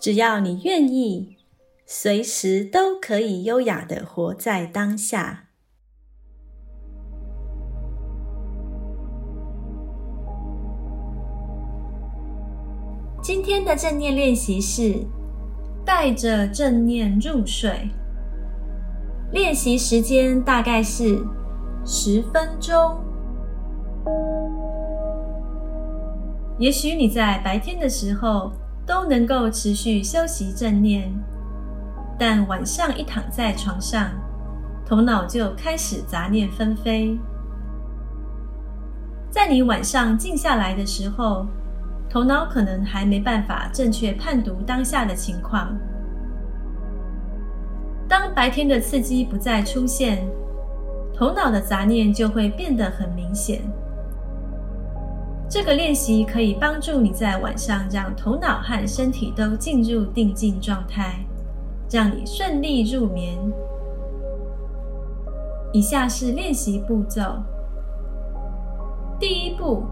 只要你愿意，随时都可以优雅的活在当下。今天的正念练习是带着正念入睡。练习时间大概是十分钟。也许你在白天的时候都能够持续修习正念，但晚上一躺在床上，头脑就开始杂念纷飞。在你晚上静下来的时候，头脑可能还没办法正确判读当下的情况。当白天的刺激不再出现，头脑的杂念就会变得很明显。这个练习可以帮助你在晚上让头脑和身体都进入定静状态，让你顺利入眠。以下是练习步骤：第一步，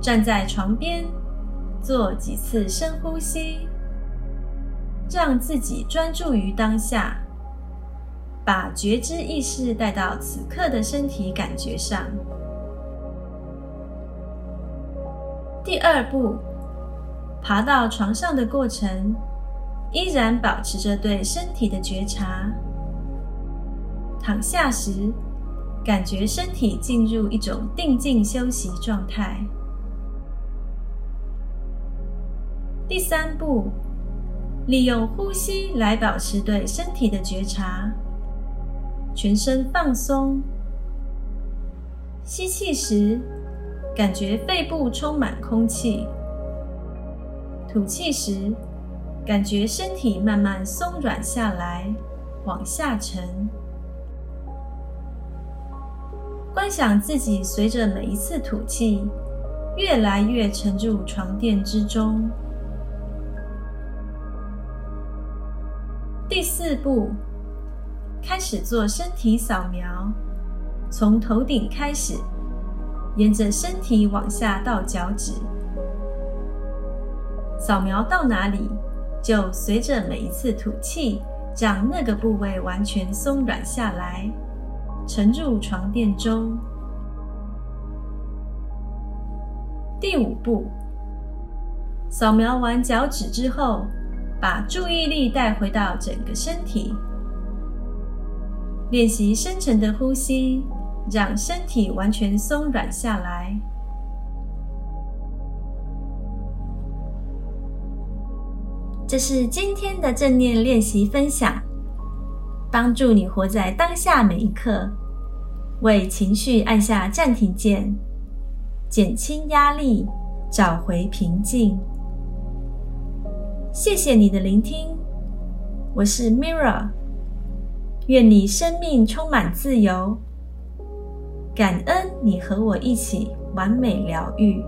站在床边，做几次深呼吸，让自己专注于当下，把觉知意识带到此刻的身体感觉上。第二步，爬到床上的过程，依然保持着对身体的觉察。躺下时，感觉身体进入一种定静休息状态。第三步，利用呼吸来保持对身体的觉察，全身放松。吸气时。感觉肺部充满空气，吐气时，感觉身体慢慢松软下来，往下沉。观想自己随着每一次吐气，越来越沉入床垫之中。第四步，开始做身体扫描，从头顶开始。沿着身体往下到脚趾，扫描到哪里，就随着每一次吐气，让那个部位完全松软下来，沉入床垫中。第五步，扫描完脚趾之后，把注意力带回到整个身体，练习深沉的呼吸。让身体完全松软下来。这是今天的正念练习分享，帮助你活在当下每一刻，为情绪按下暂停键，减轻压力，找回平静。谢谢你的聆听，我是 Mirra，愿你生命充满自由。感恩你和我一起完美疗愈。